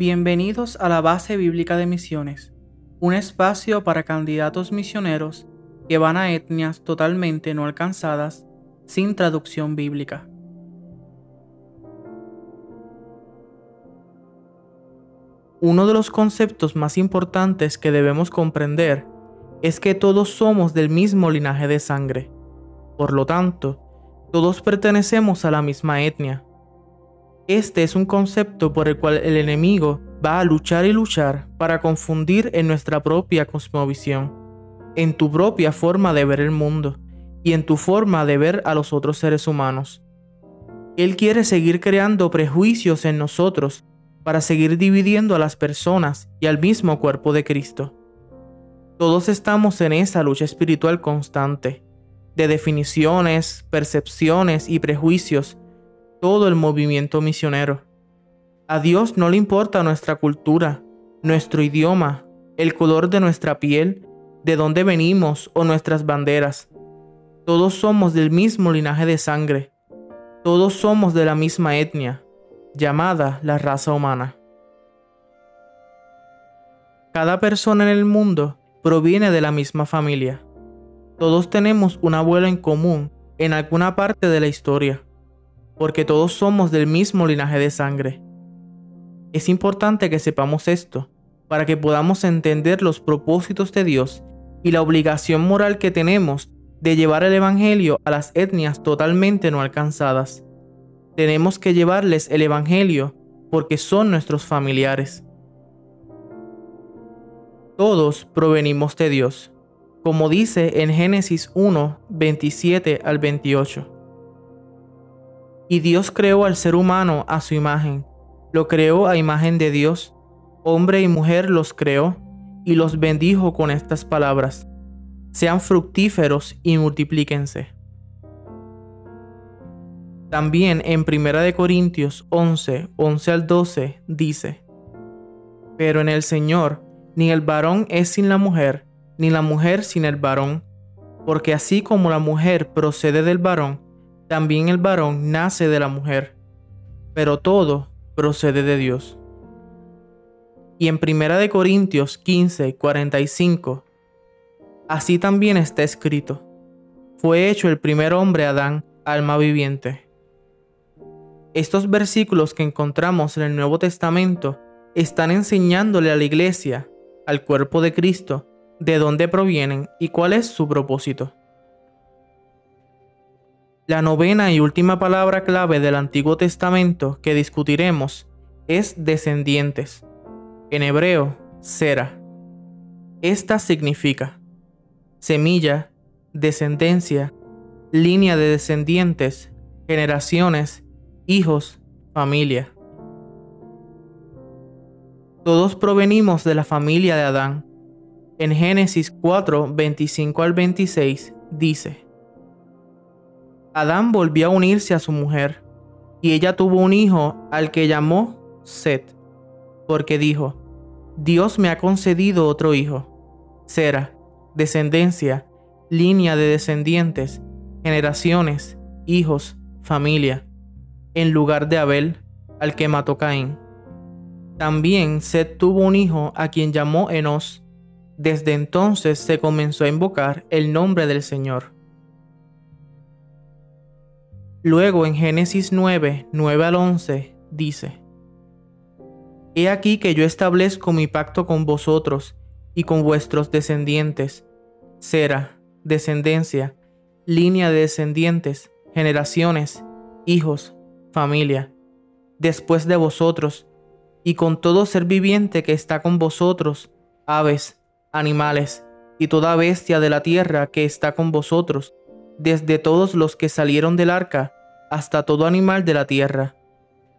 Bienvenidos a la Base Bíblica de Misiones, un espacio para candidatos misioneros que van a etnias totalmente no alcanzadas sin traducción bíblica. Uno de los conceptos más importantes que debemos comprender es que todos somos del mismo linaje de sangre. Por lo tanto, todos pertenecemos a la misma etnia. Este es un concepto por el cual el enemigo va a luchar y luchar para confundir en nuestra propia cosmovisión, en tu propia forma de ver el mundo y en tu forma de ver a los otros seres humanos. Él quiere seguir creando prejuicios en nosotros para seguir dividiendo a las personas y al mismo cuerpo de Cristo. Todos estamos en esa lucha espiritual constante, de definiciones, percepciones y prejuicios, todo el movimiento misionero. A Dios no le importa nuestra cultura, nuestro idioma, el color de nuestra piel, de dónde venimos o nuestras banderas. Todos somos del mismo linaje de sangre. Todos somos de la misma etnia, llamada la raza humana. Cada persona en el mundo proviene de la misma familia. Todos tenemos un abuelo en común en alguna parte de la historia, porque todos somos del mismo linaje de sangre. Es importante que sepamos esto, para que podamos entender los propósitos de Dios y la obligación moral que tenemos de llevar el Evangelio a las etnias totalmente no alcanzadas. Tenemos que llevarles el Evangelio porque son nuestros familiares. Todos provenimos de Dios, como dice en Génesis 1, 27 al 28. Y Dios creó al ser humano a su imagen, lo creó a imagen de Dios, hombre y mujer los creó, y los bendijo con estas palabras. Sean fructíferos y multiplíquense. También en 1 Corintios 11, 11 al 12 dice, Pero en el Señor ni el varón es sin la mujer, ni la mujer sin el varón, porque así como la mujer procede del varón, también el varón nace de la mujer, pero todo procede de Dios. Y en 1 Corintios 15, 45 Así también está escrito. Fue hecho el primer hombre Adán, alma viviente. Estos versículos que encontramos en el Nuevo Testamento están enseñándole a la iglesia, al cuerpo de Cristo, de dónde provienen y cuál es su propósito. La novena y última palabra clave del Antiguo Testamento que discutiremos es descendientes. En hebreo, sera. Esta significa semilla, descendencia, línea de descendientes, generaciones, hijos, familia. Todos provenimos de la familia de Adán. En Génesis 4, 25 al 26 dice, Adán volvió a unirse a su mujer, y ella tuvo un hijo al que llamó Set, porque dijo, Dios me ha concedido otro hijo, Sera, descendencia, línea de descendientes, generaciones, hijos, familia, en lugar de Abel, al que mató Caín. También Seth tuvo un hijo a quien llamó Enos. Desde entonces se comenzó a invocar el nombre del Señor. Luego en Génesis 9, 9 al 11 dice, He aquí que yo establezco mi pacto con vosotros y con vuestros descendientes, Sera, descendencia, línea de descendientes, generaciones, hijos, familia, después de vosotros, y con todo ser viviente que está con vosotros, aves, animales, y toda bestia de la tierra que está con vosotros, desde todos los que salieron del arca hasta todo animal de la tierra.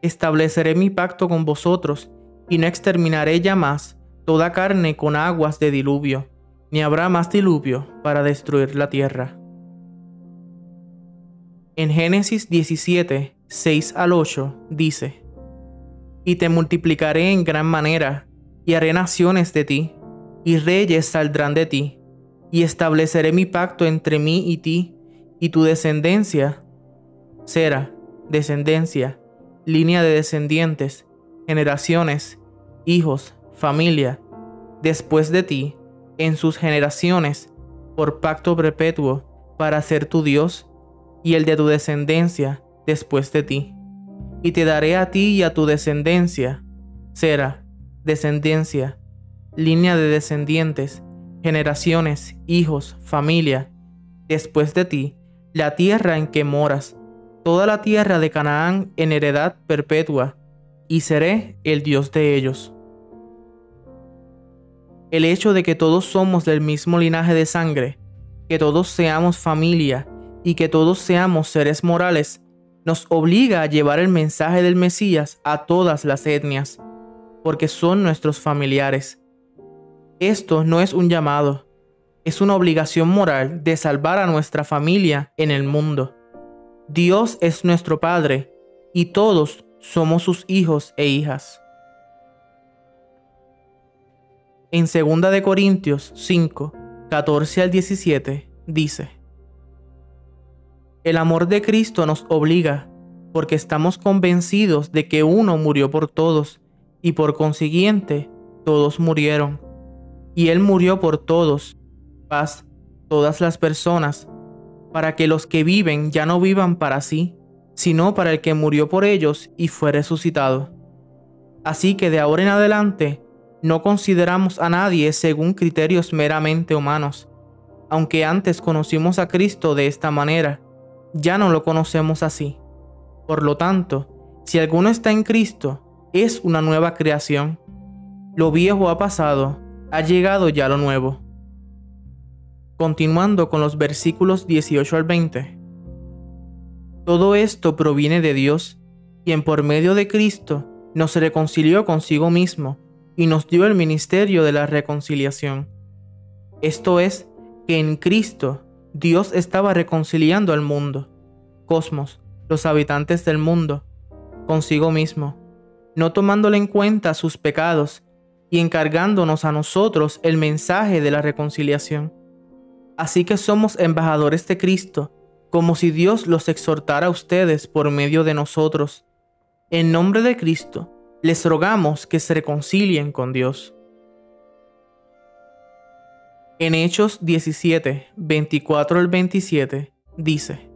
Estableceré mi pacto con vosotros, y no exterminaré ya más toda carne con aguas de diluvio, ni habrá más diluvio para destruir la tierra. En Génesis 17, 6 al 8 dice, Y te multiplicaré en gran manera, y haré naciones de ti, y reyes saldrán de ti, y estableceré mi pacto entre mí y ti, y tu descendencia será descendencia, línea de descendientes, generaciones, hijos, familia, después de ti, en sus generaciones, por pacto perpetuo, para ser tu Dios, y el de tu descendencia después de ti. Y te daré a ti y a tu descendencia, será, descendencia, línea de descendientes, generaciones, hijos, familia, después de ti, la tierra en que moras, toda la tierra de Canaán en heredad perpetua, y seré el Dios de ellos. El hecho de que todos somos del mismo linaje de sangre, que todos seamos familia y que todos seamos seres morales, nos obliga a llevar el mensaje del Mesías a todas las etnias, porque son nuestros familiares. Esto no es un llamado, es una obligación moral de salvar a nuestra familia en el mundo. Dios es nuestro Padre y todos somos sus hijos e hijas. En 2 de Corintios 5, 14 al 17 dice: El amor de Cristo nos obliga, porque estamos convencidos de que uno murió por todos, y por consiguiente todos murieron. Y él murió por todos, paz, todas las personas, para que los que viven ya no vivan para sí, sino para el que murió por ellos y fue resucitado. Así que de ahora en adelante no consideramos a nadie según criterios meramente humanos. Aunque antes conocimos a Cristo de esta manera, ya no lo conocemos así. Por lo tanto, si alguno está en Cristo, es una nueva creación. Lo viejo ha pasado, ha llegado ya lo nuevo. Continuando con los versículos 18 al 20. Todo esto proviene de Dios, quien por medio de Cristo nos reconcilió consigo mismo y nos dio el ministerio de la reconciliación. Esto es, que en Cristo Dios estaba reconciliando al mundo, cosmos, los habitantes del mundo, consigo mismo, no tomándole en cuenta sus pecados y encargándonos a nosotros el mensaje de la reconciliación. Así que somos embajadores de Cristo, como si Dios los exhortara a ustedes por medio de nosotros. En nombre de Cristo, les rogamos que se reconcilien con Dios. En Hechos 17, 24 al 27, dice,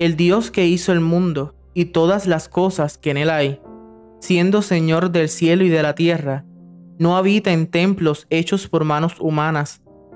El Dios que hizo el mundo y todas las cosas que en él hay, siendo Señor del cielo y de la tierra, no habita en templos hechos por manos humanas,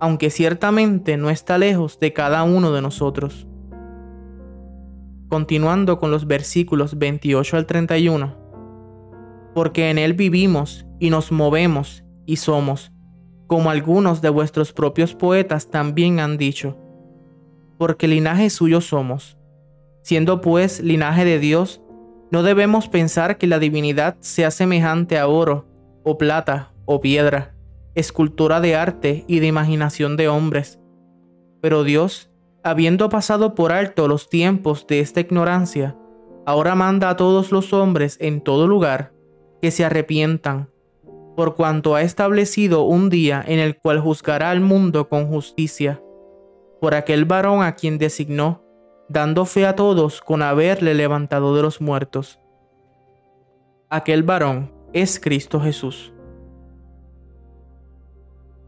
aunque ciertamente no está lejos de cada uno de nosotros continuando con los versículos 28 al 31. Porque en Él vivimos y nos movemos y somos, como algunos de vuestros propios poetas también han dicho, porque linaje suyo somos. Siendo pues linaje de Dios, no debemos pensar que la divinidad sea semejante a oro, o plata, o piedra, escultura de arte y de imaginación de hombres. Pero Dios habiendo pasado por alto los tiempos de esta ignorancia, ahora manda a todos los hombres en todo lugar que se arrepientan, por cuanto ha establecido un día en el cual juzgará al mundo con justicia, por aquel varón a quien designó, dando fe a todos con haberle levantado de los muertos. Aquel varón es Cristo Jesús.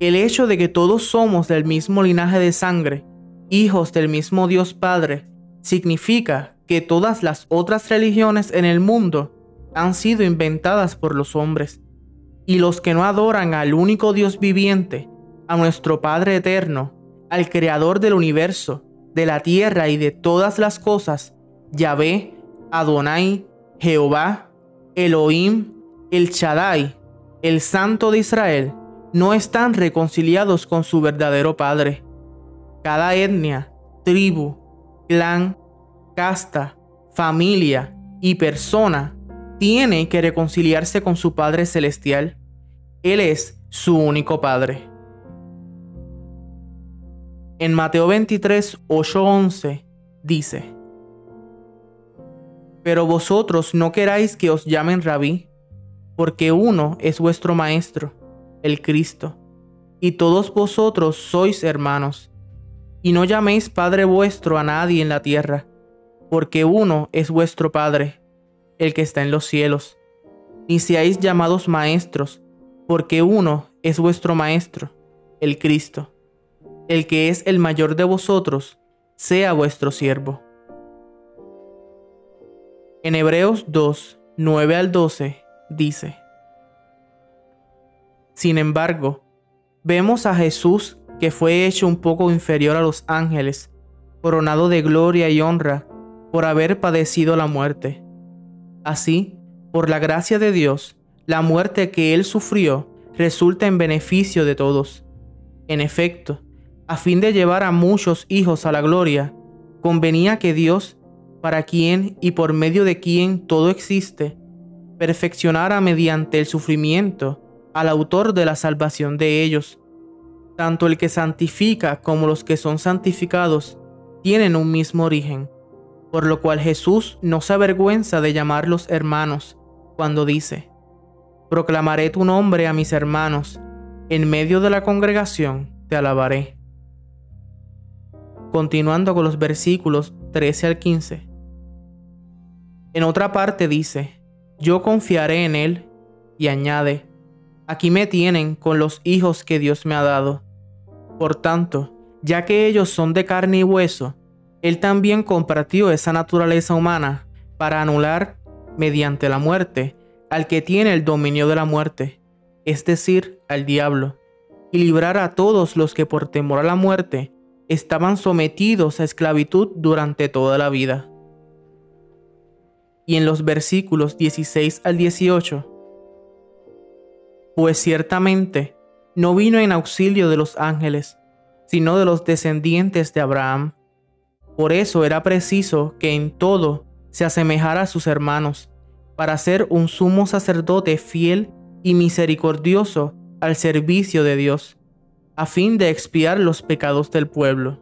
El hecho de que todos somos del mismo linaje de sangre hijos del mismo Dios Padre, significa que todas las otras religiones en el mundo han sido inventadas por los hombres, y los que no adoran al único Dios viviente, a nuestro Padre eterno, al Creador del universo, de la tierra y de todas las cosas, Yahvé, Adonai, Jehová, Elohim, el Shaddai, el Santo de Israel, no están reconciliados con su verdadero Padre cada etnia, tribu, clan, casta, familia y persona tiene que reconciliarse con su Padre Celestial. Él es su único Padre. En Mateo 23, 8, 11 dice, Pero vosotros no queráis que os llamen rabí, porque uno es vuestro Maestro, el Cristo, y todos vosotros sois hermanos. Y no llaméis Padre vuestro a nadie en la tierra, porque uno es vuestro Padre, el que está en los cielos. Ni seáis llamados maestros, porque uno es vuestro Maestro, el Cristo. El que es el mayor de vosotros, sea vuestro siervo. En Hebreos 2, 9 al 12, dice, Sin embargo, vemos a Jesús que fue hecho un poco inferior a los ángeles, coronado de gloria y honra por haber padecido la muerte. Así, por la gracia de Dios, la muerte que él sufrió resulta en beneficio de todos. En efecto, a fin de llevar a muchos hijos a la gloria, convenía que Dios, para quien y por medio de quien todo existe, perfeccionara mediante el sufrimiento al autor de la salvación de ellos. Tanto el que santifica como los que son santificados tienen un mismo origen, por lo cual Jesús no se avergüenza de llamarlos hermanos cuando dice, Proclamaré tu nombre a mis hermanos, en medio de la congregación te alabaré. Continuando con los versículos 13 al 15. En otra parte dice, yo confiaré en él, y añade, aquí me tienen con los hijos que Dios me ha dado. Por tanto, ya que ellos son de carne y hueso, Él también compartió esa naturaleza humana para anular, mediante la muerte, al que tiene el dominio de la muerte, es decir, al diablo, y librar a todos los que por temor a la muerte estaban sometidos a esclavitud durante toda la vida. Y en los versículos 16 al 18, pues ciertamente no vino en auxilio de los ángeles, sino de los descendientes de Abraham. Por eso era preciso que en todo se asemejara a sus hermanos, para ser un sumo sacerdote fiel y misericordioso al servicio de Dios, a fin de expiar los pecados del pueblo.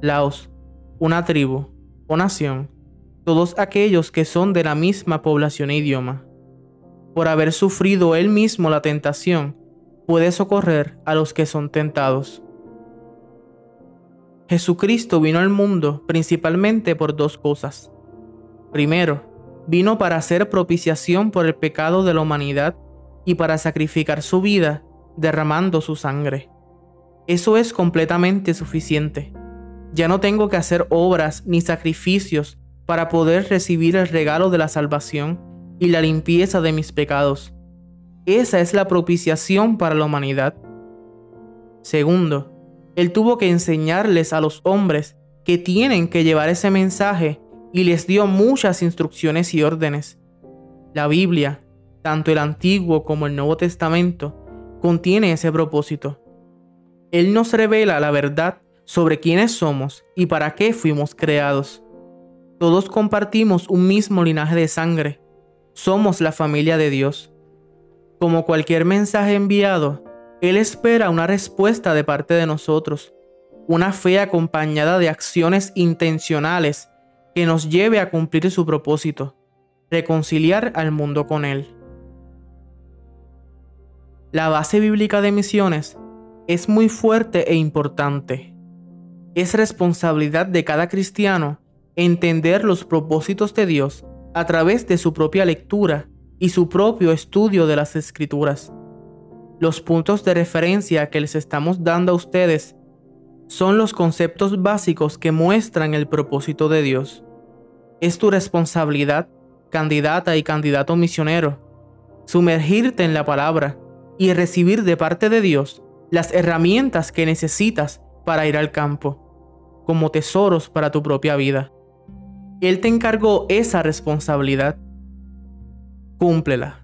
Laos, una tribu o nación, todos aquellos que son de la misma población e idioma. Por haber sufrido él mismo la tentación, puede socorrer a los que son tentados. Jesucristo vino al mundo principalmente por dos cosas. Primero, vino para hacer propiciación por el pecado de la humanidad y para sacrificar su vida derramando su sangre. Eso es completamente suficiente. Ya no tengo que hacer obras ni sacrificios para poder recibir el regalo de la salvación y la limpieza de mis pecados. Esa es la propiciación para la humanidad. Segundo, Él tuvo que enseñarles a los hombres que tienen que llevar ese mensaje y les dio muchas instrucciones y órdenes. La Biblia, tanto el Antiguo como el Nuevo Testamento, contiene ese propósito. Él nos revela la verdad sobre quiénes somos y para qué fuimos creados. Todos compartimos un mismo linaje de sangre. Somos la familia de Dios. Como cualquier mensaje enviado, Él espera una respuesta de parte de nosotros, una fe acompañada de acciones intencionales que nos lleve a cumplir su propósito, reconciliar al mundo con Él. La base bíblica de misiones es muy fuerte e importante. Es responsabilidad de cada cristiano entender los propósitos de Dios a través de su propia lectura y su propio estudio de las escrituras. Los puntos de referencia que les estamos dando a ustedes son los conceptos básicos que muestran el propósito de Dios. Es tu responsabilidad, candidata y candidato misionero, sumergirte en la palabra y recibir de parte de Dios las herramientas que necesitas para ir al campo, como tesoros para tu propia vida. Él te encargó esa responsabilidad cúmplela.